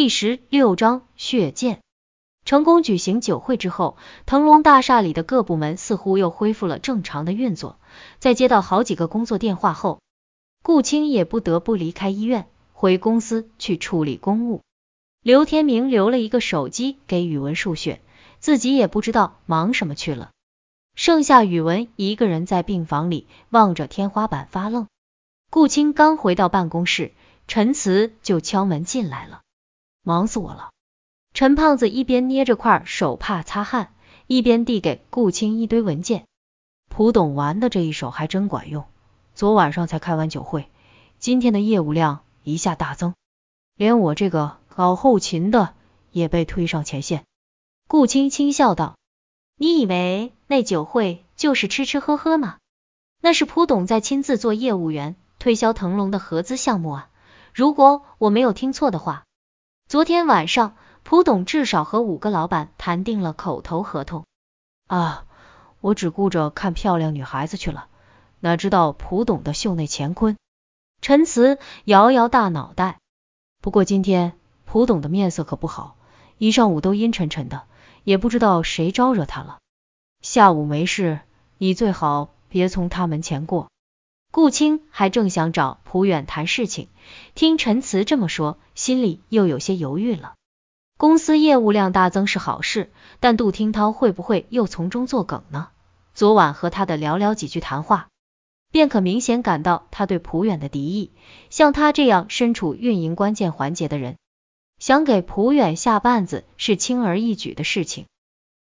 第十六章血溅。成功举行酒会之后，腾龙大厦里的各部门似乎又恢复了正常的运作。在接到好几个工作电话后，顾青也不得不离开医院，回公司去处理公务。刘天明留了一个手机给宇文数学，自己也不知道忙什么去了。剩下宇文一个人在病房里望着天花板发愣。顾青刚回到办公室，陈慈就敲门进来了。忙死我了！陈胖子一边捏着块手帕擦汗，一边递给顾青一堆文件。蒲董玩的这一手还真管用，昨晚上才开完酒会，今天的业务量一下大增，连我这个搞后勤的也被推上前线。顾青轻笑道：“你以为那酒会就是吃吃喝喝吗？那是蒲董在亲自做业务员，推销腾龙的合资项目啊！如果我没有听错的话。”昨天晚上，蒲董至少和五个老板谈定了口头合同。啊，我只顾着看漂亮女孩子去了，哪知道蒲董的袖内乾坤。陈慈摇摇大脑袋。不过今天蒲董的面色可不好，一上午都阴沉沉的，也不知道谁招惹他了。下午没事，你最好别从他门前过。顾青还正想找蒲远谈事情，听陈慈这么说，心里又有些犹豫了。公司业务量大增是好事，但杜听涛会不会又从中作梗呢？昨晚和他的寥寥几句谈话，便可明显感到他对蒲远的敌意。像他这样身处运营关键环节的人，想给蒲远下绊子是轻而易举的事情。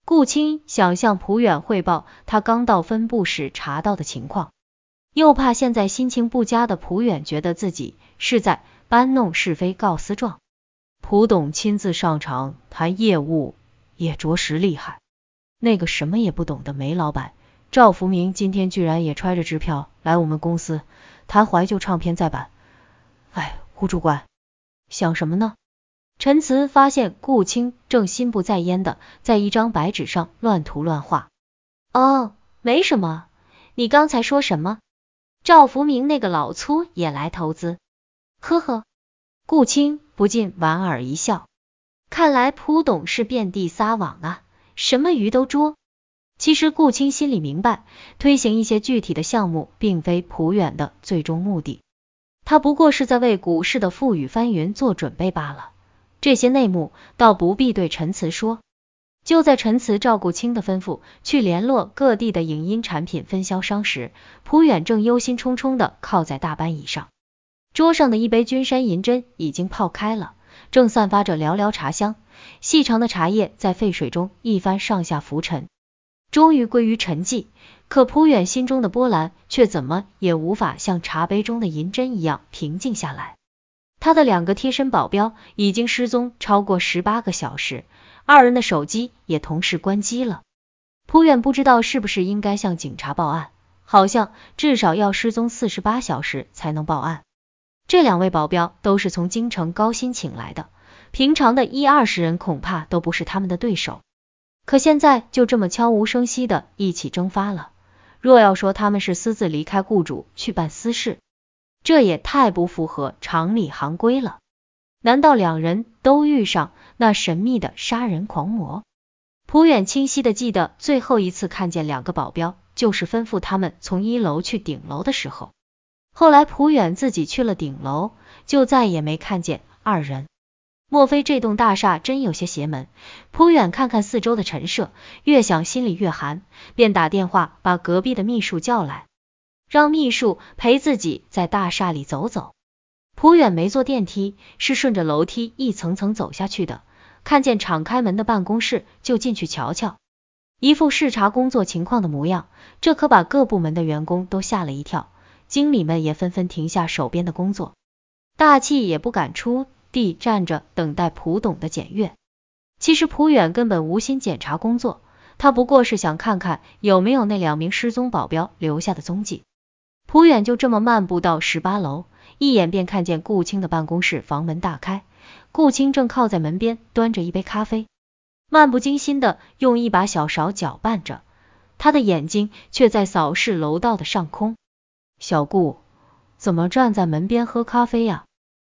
顾青想向蒲远汇报他刚到分部时查到的情况。又怕现在心情不佳的蒲远觉得自己是在搬弄是非、告私状。蒲董亲自上场谈业务也着实厉害。那个什么也不懂的煤老板赵福明今天居然也揣着支票来我们公司谈怀旧唱片再版。哎，胡主管想什么呢？陈慈发现顾青正心不在焉的在一张白纸上乱涂乱画。哦，没什么。你刚才说什么？赵福明那个老粗也来投资，呵呵，顾青不禁莞尔一笑。看来蒲董是遍地撒网啊，什么鱼都捉。其实顾青心里明白，推行一些具体的项目，并非蒲远的最终目的，他不过是在为股市的富裕翻云做准备罢了。这些内幕倒不必对陈慈说。就在陈慈照顾青的吩咐去联络各地的影音产品分销商时，蒲远正忧心忡忡的靠在大班椅上，桌上的一杯君山银针已经泡开了，正散发着寥寥茶香，细长的茶叶在沸水中一番上下浮沉，终于归于沉寂。可蒲远心中的波澜却怎么也无法像茶杯中的银针一样平静下来。他的两个贴身保镖已经失踪超过十八个小时。二人的手机也同时关机了。蒲远不知道是不是应该向警察报案，好像至少要失踪四十八小时才能报案。这两位保镖都是从京城高薪请来的，平常的一二十人恐怕都不是他们的对手。可现在就这么悄无声息的一起蒸发了。若要说他们是私自离开雇主去办私事，这也太不符合常理行规了。难道两人都遇上那神秘的杀人狂魔？蒲远清晰的记得最后一次看见两个保镖，就是吩咐他们从一楼去顶楼的时候。后来蒲远自己去了顶楼，就再也没看见二人。莫非这栋大厦真有些邪门？蒲远看看四周的陈设，越想心里越寒，便打电话把隔壁的秘书叫来，让秘书陪自己在大厦里走走。蒲远没坐电梯，是顺着楼梯一层层走下去的。看见敞开门的办公室，就进去瞧瞧，一副视察工作情况的模样。这可把各部门的员工都吓了一跳，经理们也纷纷停下手边的工作，大气也不敢出地站着等待蒲董的检阅。其实蒲远根本无心检查工作，他不过是想看看有没有那两名失踪保镖留下的踪迹。蒲远就这么漫步到十八楼。一眼便看见顾青的办公室房门大开，顾青正靠在门边端着一杯咖啡，漫不经心的用一把小勺搅拌着，他的眼睛却在扫视楼道的上空。小顾，怎么站在门边喝咖啡呀？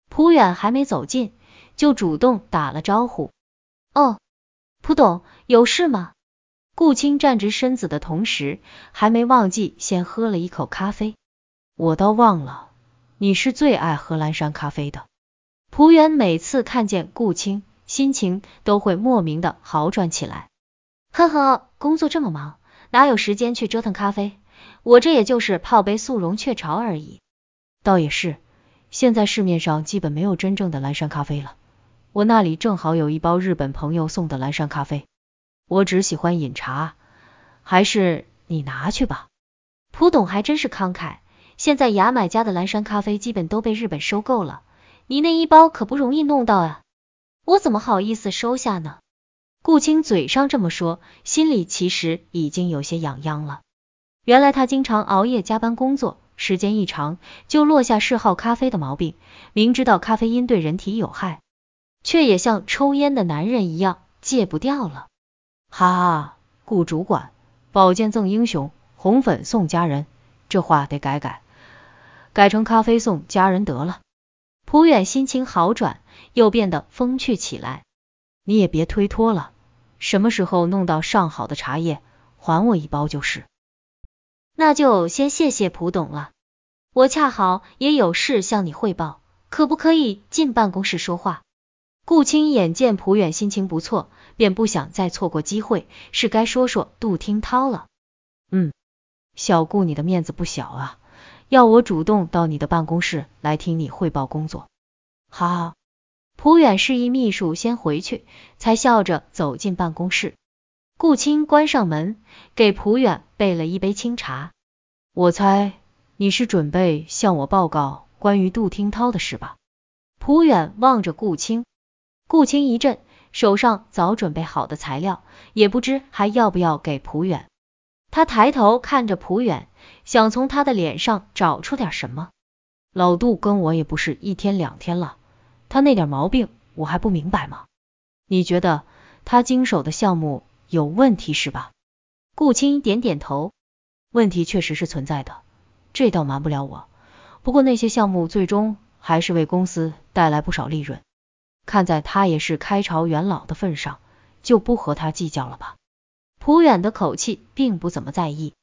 蒲远还没走近，就主动打了招呼。哦，蒲董，有事吗？顾青站直身子的同时，还没忘记先喝了一口咖啡。我倒忘了，你是最爱喝蓝山咖啡的。蒲远每次看见顾青，心情都会莫名的好转起来。呵呵，工作这么忙，哪有时间去折腾咖啡？我这也就是泡杯速溶雀巢而已。倒也是，现在市面上基本没有真正的蓝山咖啡了。我那里正好有一包日本朋友送的蓝山咖啡。我只喜欢饮茶，还是你拿去吧。蒲董还真是慷慨，现在牙买加的蓝山咖啡基本都被日本收购了，你那一包可不容易弄到啊，我怎么好意思收下呢？顾青嘴上这么说，心里其实已经有些痒痒了。原来他经常熬夜加班工作，时间一长就落下嗜好咖啡的毛病，明知道咖啡因对人体有害，却也像抽烟的男人一样戒不掉了。哈哈，顾主管，宝剑赠英雄，红粉送佳人，这话得改改，改成咖啡送家人得了。蒲远心情好转，又变得风趣起来。你也别推脱了，什么时候弄到上好的茶叶，还我一包就是。那就先谢谢蒲董了，我恰好也有事向你汇报，可不可以进办公室说话？顾青眼见蒲远心情不错，便不想再错过机会，是该说说杜听涛了。嗯，小顾你的面子不小啊，要我主动到你的办公室来听你汇报工作。好，蒲远示意秘书先回去，才笑着走进办公室。顾青关上门，给蒲远备了一杯清茶。我猜你是准备向我报告关于杜听涛的事吧？蒲远望着顾青。顾青一震，手上早准备好的材料，也不知还要不要给蒲远。他抬头看着蒲远，想从他的脸上找出点什么。老杜跟我也不是一天两天了，他那点毛病我还不明白吗？你觉得他经手的项目有问题是吧？顾青点点头，问题确实是存在的，这倒瞒不了我。不过那些项目最终还是为公司带来不少利润。看在他也是开朝元老的份上，就不和他计较了吧。蒲远的口气并不怎么在意。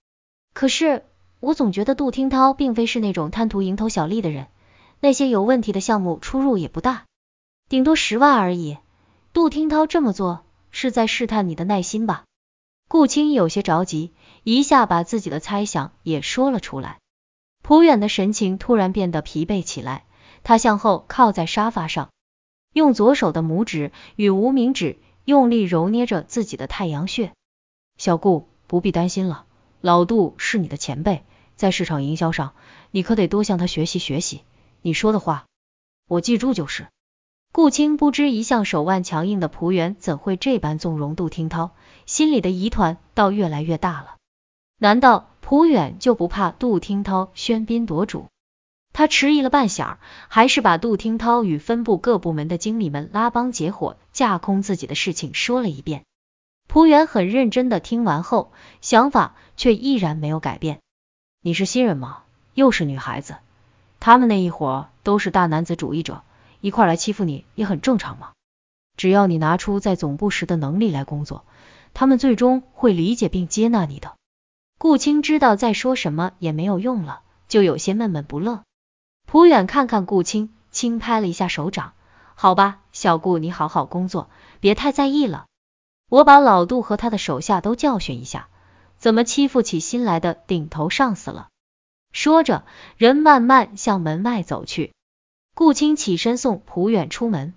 可是我总觉得杜听涛并非是那种贪图蝇头小利的人，那些有问题的项目出入也不大，顶多十万而已。杜听涛这么做是在试探你的耐心吧？顾青有些着急，一下把自己的猜想也说了出来。蒲远的神情突然变得疲惫起来，他向后靠在沙发上。用左手的拇指与无名指用力揉捏着自己的太阳穴。小顾不必担心了，老杜是你的前辈，在市场营销上，你可得多向他学习学习。你说的话，我记住就是。顾青不知一向手腕强硬的蒲原怎会这般纵容杜听涛，心里的疑团倒越来越大了。难道蒲远就不怕杜听涛喧宾夺主？他迟疑了半晌，还是把杜听涛与分部各部门的经理们拉帮结伙、架空自己的事情说了一遍。蒲远很认真的听完后，想法却依然没有改变。你是新人吗？又是女孩子，他们那一伙都是大男子主义者，一块来欺负你也很正常嘛。只要你拿出在总部时的能力来工作，他们最终会理解并接纳你的。顾青知道再说什么也没有用了，就有些闷闷不乐。蒲远看看顾青，轻拍了一下手掌，好吧，小顾，你好好工作，别太在意了。我把老杜和他的手下都教训一下，怎么欺负起新来的顶头上司了。说着，人慢慢向门外走去。顾青起身送蒲远出门。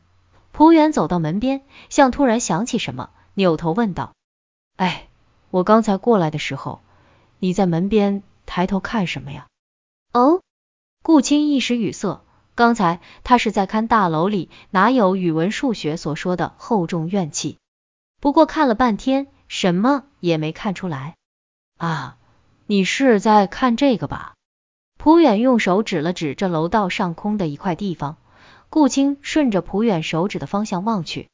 蒲远走到门边，像突然想起什么，扭头问道：“哎，我刚才过来的时候，你在门边抬头看什么呀？”哦。顾青一时语塞，刚才他是在看大楼里哪有语文数学所说的厚重怨气，不过看了半天，什么也没看出来。啊，你是在看这个吧？蒲远用手指了指这楼道上空的一块地方，顾青顺着蒲远手指的方向望去，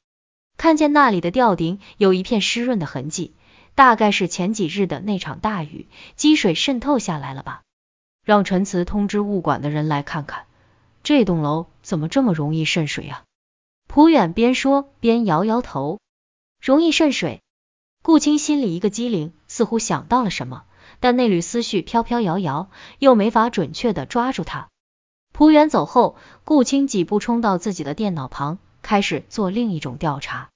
看见那里的吊顶有一片湿润的痕迹，大概是前几日的那场大雨，积水渗透下来了吧。让陈慈通知物管的人来看看，这栋楼怎么这么容易渗水啊？蒲远边说边摇摇头，容易渗水。顾青心里一个机灵，似乎想到了什么，但那缕思绪飘飘摇摇，又没法准确的抓住他。蒲远走后，顾青几步冲到自己的电脑旁，开始做另一种调查。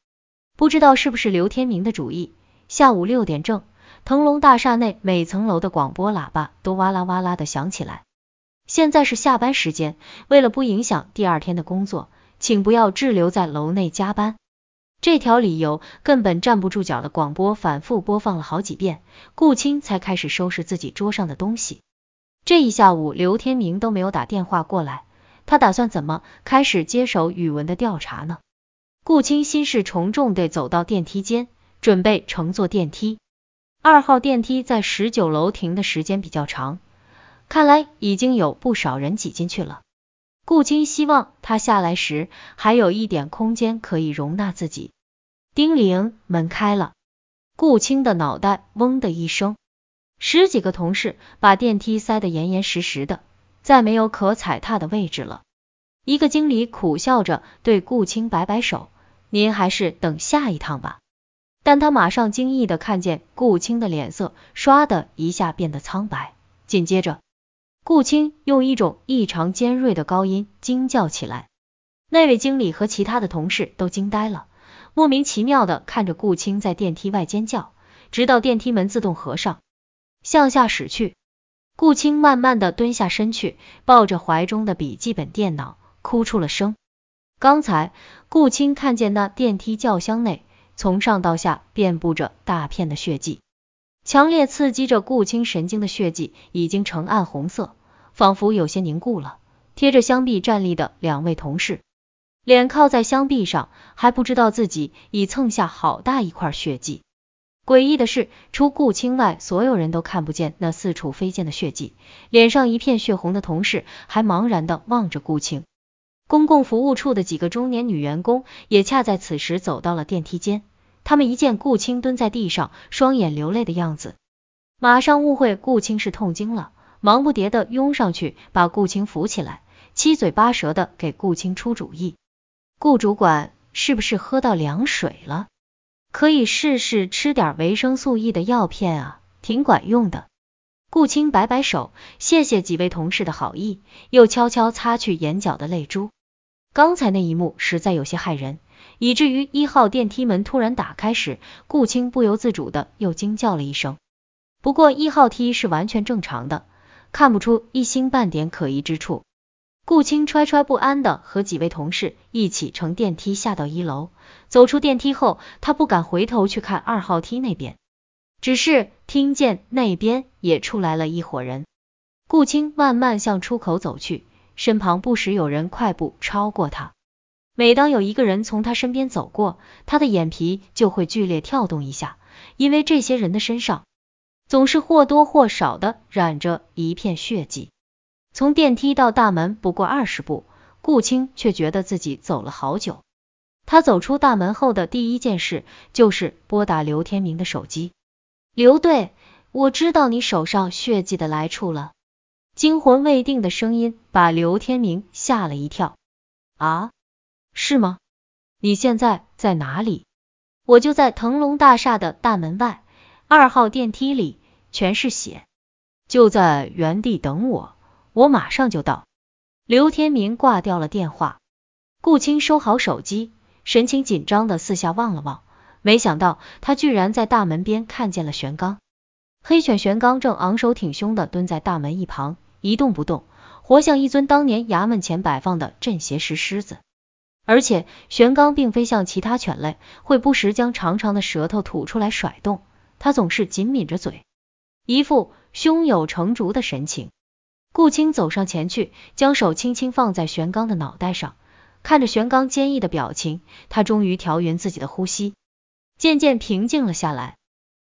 不知道是不是刘天明的主意，下午六点正，腾龙大厦内每层楼的广播喇叭都哇啦哇啦的响起来。现在是下班时间，为了不影响第二天的工作。请不要滞留在楼内加班。这条理由根本站不住脚的广播反复播放了好几遍，顾青才开始收拾自己桌上的东西。这一下午，刘天明都没有打电话过来，他打算怎么开始接手语文的调查呢？顾青心事重重地走到电梯间，准备乘坐电梯。二号电梯在十九楼停的时间比较长，看来已经有不少人挤进去了。顾青希望他下来时还有一点空间可以容纳自己。叮铃，门开了，顾青的脑袋嗡的一声，十几个同事把电梯塞得严严实实的，再没有可踩踏的位置了。一个经理苦笑着对顾青摆摆手，您还是等下一趟吧。但他马上惊异的看见顾青的脸色唰的一下变得苍白，紧接着。顾青用一种异常尖锐的高音惊叫起来，那位经理和其他的同事都惊呆了，莫名其妙的看着顾青在电梯外尖叫，直到电梯门自动合上，向下驶去。顾青慢慢的蹲下身去，抱着怀中的笔记本电脑，哭出了声。刚才顾青看见那电梯轿厢内，从上到下遍布着大片的血迹。强烈刺激着顾青神经的血迹已经呈暗红色，仿佛有些凝固了。贴着箱壁站立的两位同事，脸靠在箱壁上，还不知道自己已蹭下好大一块血迹。诡异的是，除顾青外，所有人都看不见那四处飞溅的血迹。脸上一片血红的同事还茫然的望着顾青。公共服务处的几个中年女员工也恰在此时走到了电梯间。他们一见顾青蹲在地上，双眼流泪的样子，马上误会顾青是痛经了，忙不迭的拥上去把顾青扶起来，七嘴八舌的给顾青出主意。顾主管是不是喝到凉水了？可以试试吃点维生素 E 的药片啊，挺管用的。顾青摆摆手，谢谢几位同事的好意，又悄悄擦去眼角的泪珠。刚才那一幕实在有些骇人。以至于一号电梯门突然打开时，顾青不由自主的又惊叫了一声。不过一号梯是完全正常的，看不出一星半点可疑之处。顾青揣揣不安的和几位同事一起乘电梯下到一楼，走出电梯后，他不敢回头去看二号梯那边，只是听见那边也出来了一伙人。顾青慢慢向出口走去，身旁不时有人快步超过他。每当有一个人从他身边走过，他的眼皮就会剧烈跳动一下，因为这些人的身上总是或多或少的染着一片血迹。从电梯到大门不过二十步，顾青却觉得自己走了好久。他走出大门后的第一件事就是拨打刘天明的手机。刘队，我知道你手上血迹的来处了。惊魂未定的声音把刘天明吓了一跳。啊？是吗？你现在在哪里？我就在腾龙大厦的大门外，二号电梯里，全是血，就在原地等我，我马上就到。刘天明挂掉了电话，顾青收好手机，神情紧张的四下望了望，没想到他居然在大门边看见了玄刚。黑犬玄刚正昂首挺胸的蹲在大门一旁，一动不动，活像一尊当年衙门前摆放的镇邪石狮子。而且玄刚并非像其他犬类会不时将长长的舌头吐出来甩动，他总是紧抿着嘴，一副胸有成竹的神情。顾青走上前去，将手轻轻放在玄刚的脑袋上，看着玄刚坚毅的表情，他终于调匀自己的呼吸，渐渐平静了下来。